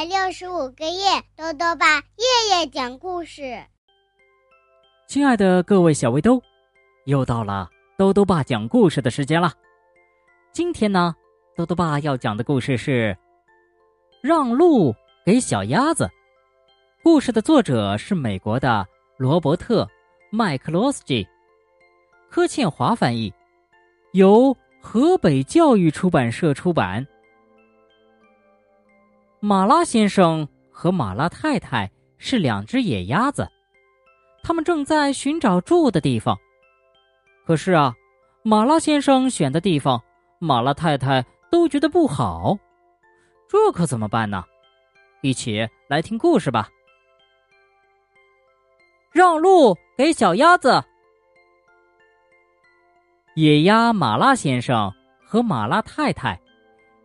百六十五个夜，豆豆爸夜夜讲故事。亲爱的各位小围兜，又到了豆豆爸讲故事的时间了。今天呢，豆豆爸要讲的故事是《让路给小鸭子》。故事的作者是美国的罗伯特·麦克罗斯基，柯倩华翻译，由河北教育出版社出版。马拉先生和马拉太太是两只野鸭子，他们正在寻找住的地方。可是啊，马拉先生选的地方，马拉太太都觉得不好，这可怎么办呢？一起来听故事吧。让路给小鸭子。野鸭马拉先生和马拉太太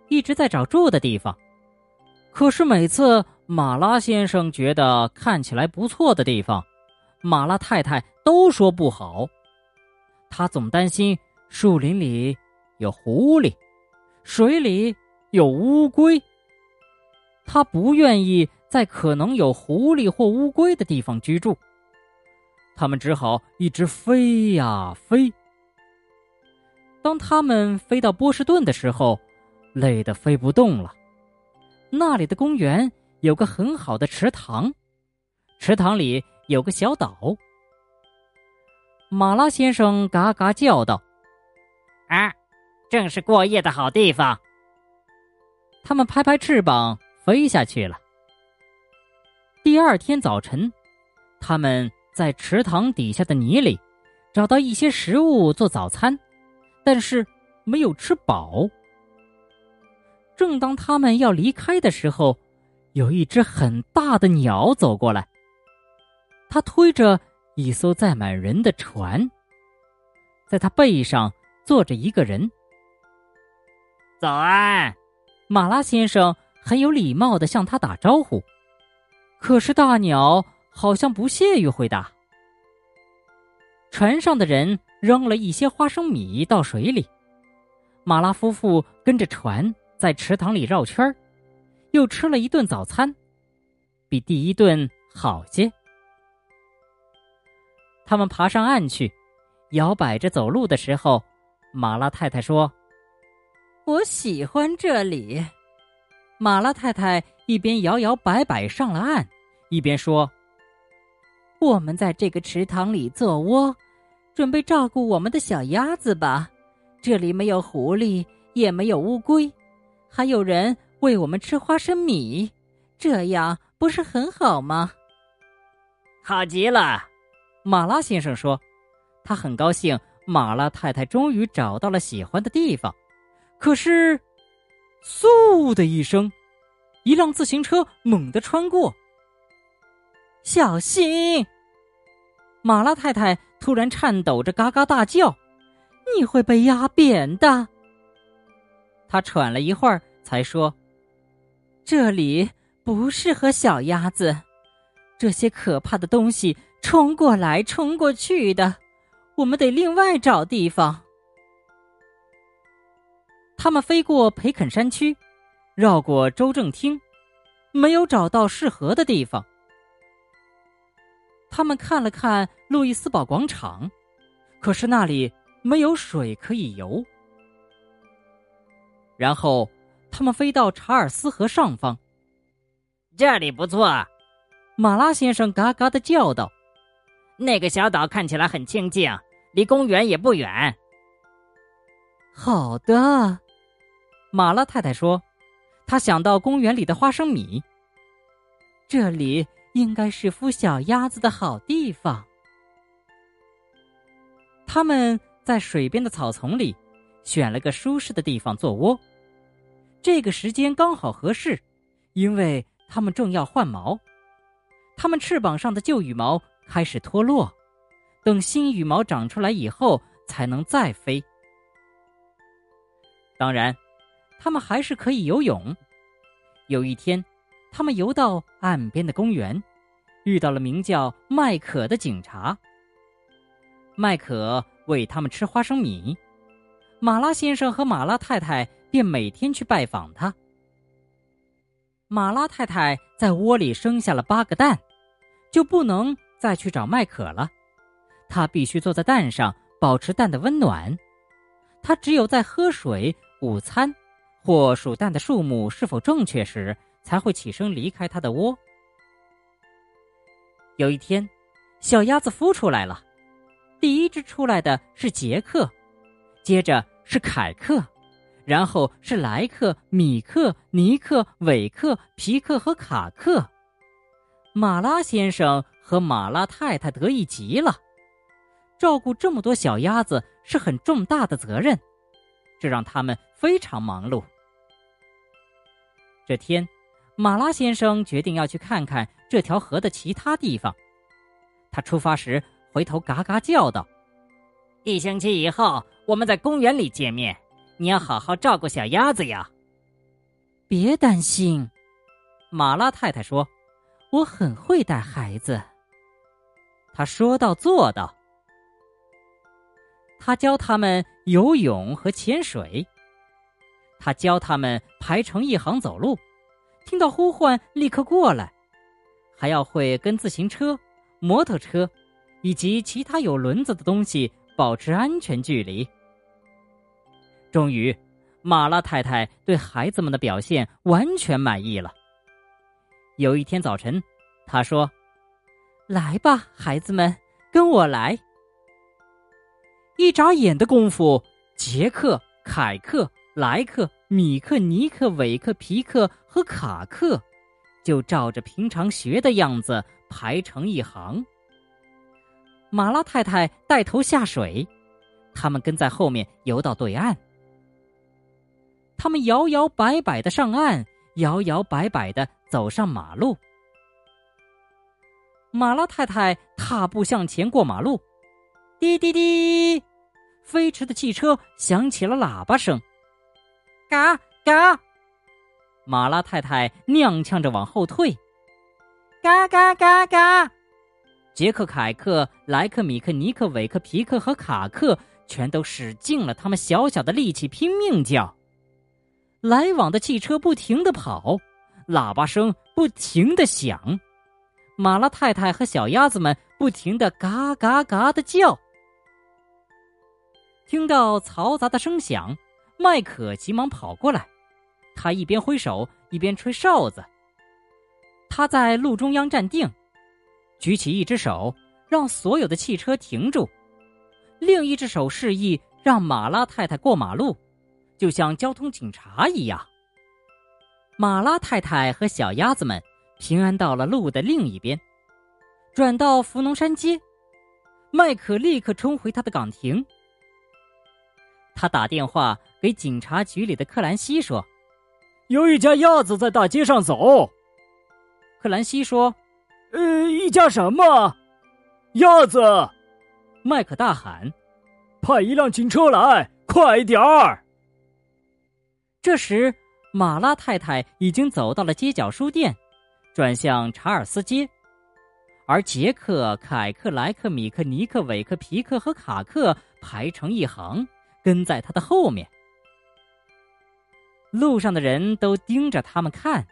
一直在找住的地方。可是每次马拉先生觉得看起来不错的地方，马拉太太都说不好。他总担心树林里有狐狸，水里有乌龟。他不愿意在可能有狐狸或乌龟的地方居住。他们只好一直飞呀飞。当他们飞到波士顿的时候，累得飞不动了。那里的公园有个很好的池塘，池塘里有个小岛。马拉先生嘎嘎叫道：“啊，正是过夜的好地方。”他们拍拍翅膀飞下去了。第二天早晨，他们在池塘底下的泥里找到一些食物做早餐，但是没有吃饱。正当他们要离开的时候，有一只很大的鸟走过来。它推着一艘载满人的船，在它背上坐着一个人。早安，马拉先生很有礼貌的向他打招呼。可是大鸟好像不屑于回答。船上的人扔了一些花生米到水里，马拉夫妇跟着船。在池塘里绕圈儿，又吃了一顿早餐，比第一顿好些。他们爬上岸去，摇摆着走路的时候，马拉太太说：“我喜欢这里。”马拉太太一边摇摇摆摆上了岸，一边说：“我们在这个池塘里做窝，准备照顾我们的小鸭子吧。这里没有狐狸，也没有乌龟。”还有人喂我们吃花生米，这样不是很好吗？好极了，马拉先生说，他很高兴马拉太太终于找到了喜欢的地方。可是，嗖的一声，一辆自行车猛地穿过。小心！马拉太太突然颤抖着嘎嘎大叫：“你会被压扁的！”他喘了一会儿，才说：“这里不适合小鸭子，这些可怕的东西冲过来冲过去的，我们得另外找地方。”他们飞过培肯山区，绕过州政厅，没有找到适合的地方。他们看了看路易斯堡广场，可是那里没有水可以游。然后，他们飞到查尔斯河上方。这里不错，马拉先生嘎嘎的叫道：“那个小岛看起来很清静，离公园也不远。”好的，马拉太太说：“她想到公园里的花生米，这里应该是孵小鸭子的好地方。”他们在水边的草丛里。选了个舒适的地方做窝，这个时间刚好合适，因为它们正要换毛，它们翅膀上的旧羽毛开始脱落，等新羽毛长出来以后才能再飞。当然，它们还是可以游泳。有一天，他们游到岸边的公园，遇到了名叫麦可的警察。麦可喂他们吃花生米。马拉先生和马拉太太便每天去拜访他。马拉太太在窝里生下了八个蛋，就不能再去找麦可了。她必须坐在蛋上，保持蛋的温暖。他只有在喝水、午餐或数蛋的数目是否正确时，才会起身离开他的窝。有一天，小鸭子孵出来了，第一只出来的是杰克，接着是凯克。然后是莱克、米克、尼克、韦克、皮克和卡克。马拉先生和马拉太太得意极了。照顾这么多小鸭子是很重大的责任，这让他们非常忙碌。这天，马拉先生决定要去看看这条河的其他地方。他出发时回头嘎嘎叫道：“一星期以后，我们在公园里见面。”你要好好照顾小鸭子呀！别担心，马拉太太说：“我很会带孩子。”他说到做到。他教他们游泳和潜水，他教他们排成一行走路，听到呼唤立刻过来，还要会跟自行车、摩托车以及其他有轮子的东西保持安全距离。终于，马拉太太对孩子们的表现完全满意了。有一天早晨，她说：“来吧，孩子们，跟我来。”一眨眼的功夫，杰克、凯克、莱克、米克、尼克、韦克、皮克和卡克就照着平常学的样子排成一行。马拉太太带头下水，他们跟在后面游到对岸。他们摇摇摆摆的上岸，摇摇摆摆的走上马路。马拉太太踏步向前过马路，滴滴滴，飞驰的汽车响起了喇叭声，嘎嘎。马拉太太踉跄着往后退，嘎嘎嘎嘎。杰克、凯克、莱克、米克、尼克、韦克、皮克和卡克全都使尽了他们小小的力气，拼命叫。来往的汽车不停的跑，喇叭声不停的响，马拉太太和小鸭子们不停的嘎嘎嘎的叫。听到嘈杂的声响，麦克急忙跑过来，他一边挥手一边吹哨子。他在路中央站定，举起一只手让所有的汽车停住，另一只手示意让马拉太太过马路。就像交通警察一样，马拉太太和小鸭子们平安到了路的另一边，转到福农山街。麦克立刻冲回他的岗亭。他打电话给警察局里的克兰西说：“有一家鸭子在大街上走。”克兰西说：“呃，一家什么鸭子？”麦克大喊：“派一辆警车来，快点儿！”这时，马拉太太已经走到了街角书店，转向查尔斯街，而杰克、凯克、莱克、米克、尼克、韦克、皮克和卡克排成一行，跟在他的后面。路上的人都盯着他们看。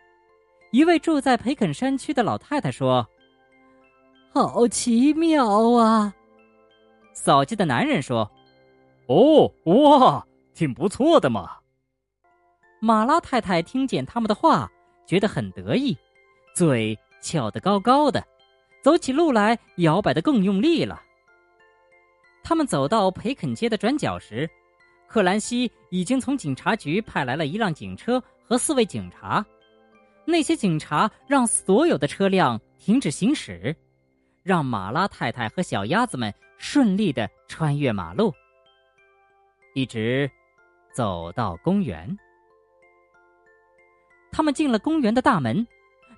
一位住在培肯山区的老太太说：“好奇妙啊！”扫街的男人说：“哦，哇，挺不错的嘛。”马拉太太听见他们的话，觉得很得意，嘴翘得高高的，走起路来摇摆得更用力了。他们走到培肯街的转角时，克兰西已经从警察局派来了一辆警车和四位警察。那些警察让所有的车辆停止行驶，让马拉太太和小鸭子们顺利的穿越马路，一直走到公园。他们进了公园的大门，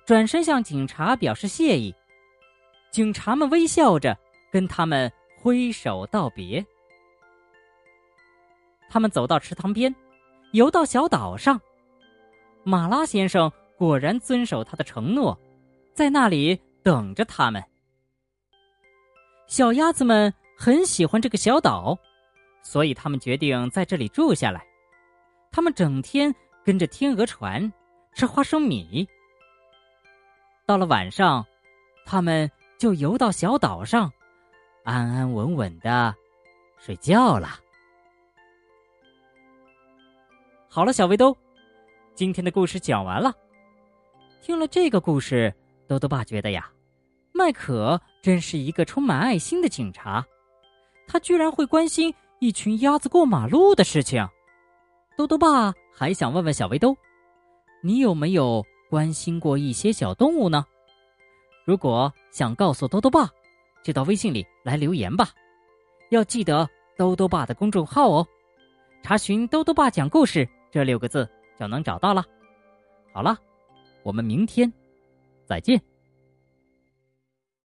转身向警察表示谢意。警察们微笑着跟他们挥手道别。他们走到池塘边，游到小岛上。马拉先生果然遵守他的承诺，在那里等着他们。小鸭子们很喜欢这个小岛，所以他们决定在这里住下来。他们整天跟着天鹅船。吃花生米，到了晚上，他们就游到小岛上，安安稳稳的睡觉了。好了，小围兜，今天的故事讲完了。听了这个故事，豆豆爸觉得呀，麦可真是一个充满爱心的警察。他居然会关心一群鸭子过马路的事情。豆豆爸还想问问小围兜，你有没有关心过一些小动物呢？如果想告诉豆豆爸，就到微信里来留言吧。要记得豆豆爸的公众号哦，查询“豆豆爸讲故事”。这六个字就能找到了。好了，我们明天再见。